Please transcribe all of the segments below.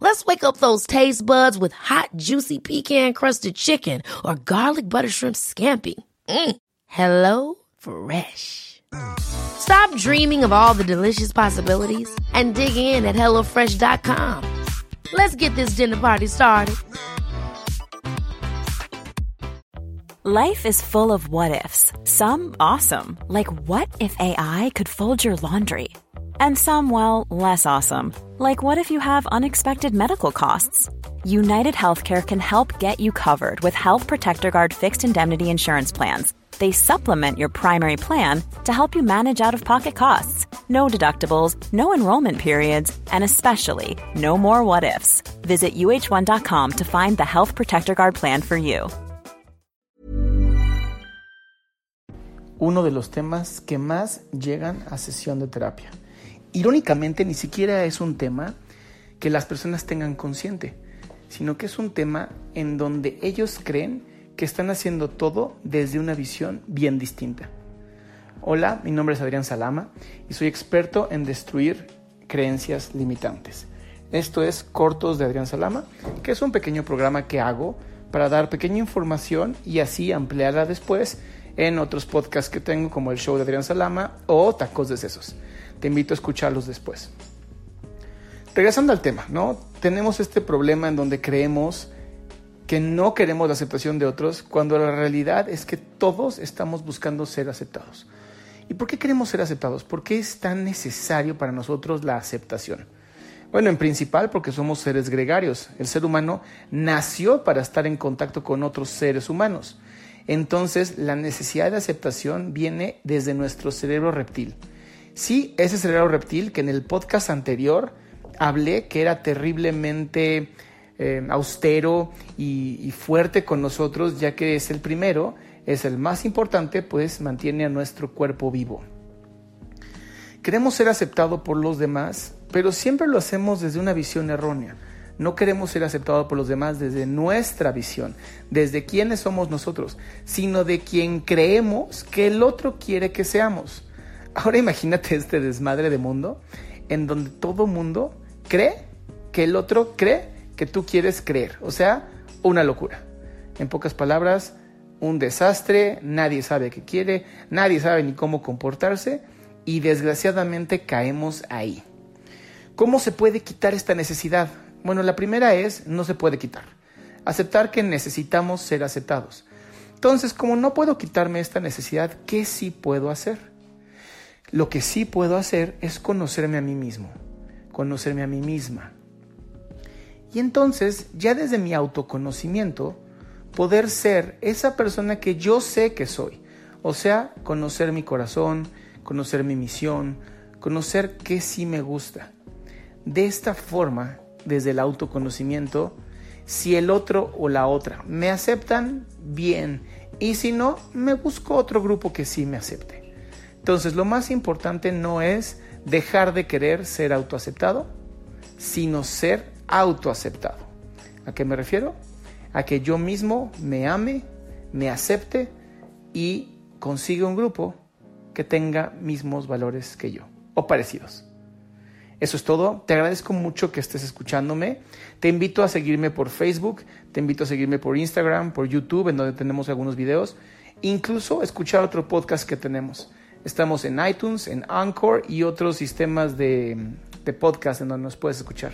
Let's wake up those taste buds with hot, juicy pecan crusted chicken or garlic butter shrimp scampi. Mm. Hello Fresh. Stop dreaming of all the delicious possibilities and dig in at HelloFresh.com. Let's get this dinner party started. Life is full of what ifs, some awesome, like what if AI could fold your laundry? And some, well, less awesome, like what if you have unexpected medical costs? United Healthcare can help get you covered with Health Protector Guard fixed indemnity insurance plans. They supplement your primary plan to help you manage out of pocket costs. No deductibles, no enrollment periods, and especially no more what ifs. Visit uh1.com to find the Health Protector Guard plan for you. Uno de los temas que más llegan a sesión de terapia. Irónicamente, ni siquiera es un tema que las personas tengan consciente, sino que es un tema en donde ellos creen que están haciendo todo desde una visión bien distinta. Hola, mi nombre es Adrián Salama y soy experto en destruir creencias limitantes. Esto es Cortos de Adrián Salama, que es un pequeño programa que hago para dar pequeña información y así ampliarla después en otros podcasts que tengo como el show de Adrián Salama o Tacos de Sesos. Te invito a escucharlos después. Regresando al tema, ¿no? Tenemos este problema en donde creemos que no queremos la aceptación de otros cuando la realidad es que todos estamos buscando ser aceptados. ¿Y por qué queremos ser aceptados? ¿Por qué es tan necesario para nosotros la aceptación? Bueno, en principal porque somos seres gregarios. El ser humano nació para estar en contacto con otros seres humanos. Entonces, la necesidad de aceptación viene desde nuestro cerebro reptil. Sí, ese cerebro reptil que en el podcast anterior hablé que era terriblemente eh, austero y, fuerte con nosotros, ya que es el primero, es el más importante, pues mantiene a nuestro cuerpo vivo. Queremos ser aceptados por los demás, pero siempre lo hacemos desde una visión errónea. No queremos ser aceptados por los demás desde nuestra visión, desde quiénes somos nosotros, sino de quien creemos que el otro quiere que seamos. Ahora imagínate este desmadre de mundo en donde todo mundo cree que el otro cree que tú quieres creer. O sea, una locura. En pocas palabras, un desastre, nadie sabe qué quiere, nadie sabe ni cómo comportarse y desgraciadamente caemos ahí. ¿Cómo se puede quitar esta necesidad? Bueno, la primera es, no se puede quitar. Aceptar que necesitamos ser aceptados. Entonces, como no puedo quitarme esta necesidad, ¿qué sí puedo hacer? Lo que sí puedo hacer es conocerme a mí mismo, conocerme a mí misma. Y entonces, ya desde mi autoconocimiento, poder ser esa persona que yo sé que soy. O sea, conocer mi corazón, conocer mi misión, conocer qué sí me gusta. De esta forma, desde el autoconocimiento, si el otro o la otra me aceptan, bien. Y si no, me busco otro grupo que sí me acepte. Entonces, lo más importante no es dejar de querer ser autoaceptado, sino ser autoaceptado. ¿A qué me refiero? A que yo mismo me ame, me acepte y consiga un grupo que tenga mismos valores que yo o parecidos. Eso es todo. Te agradezco mucho que estés escuchándome. Te invito a seguirme por Facebook, te invito a seguirme por Instagram, por YouTube, en donde tenemos algunos videos, incluso escuchar otro podcast que tenemos. Estamos en iTunes, en Anchor y otros sistemas de, de podcast en donde nos puedes escuchar.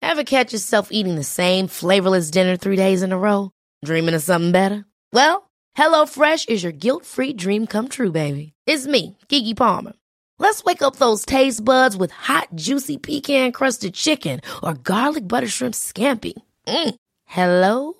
Ever catch yourself eating the same flavorless dinner three days in a row? Dreaming of something better? Well, HelloFresh is your guilt-free dream come true, baby. It's me, Keke Palmer. Let's wake up those taste buds with hot, juicy pecan-crusted chicken or garlic butter shrimp scampi. Mm. Hello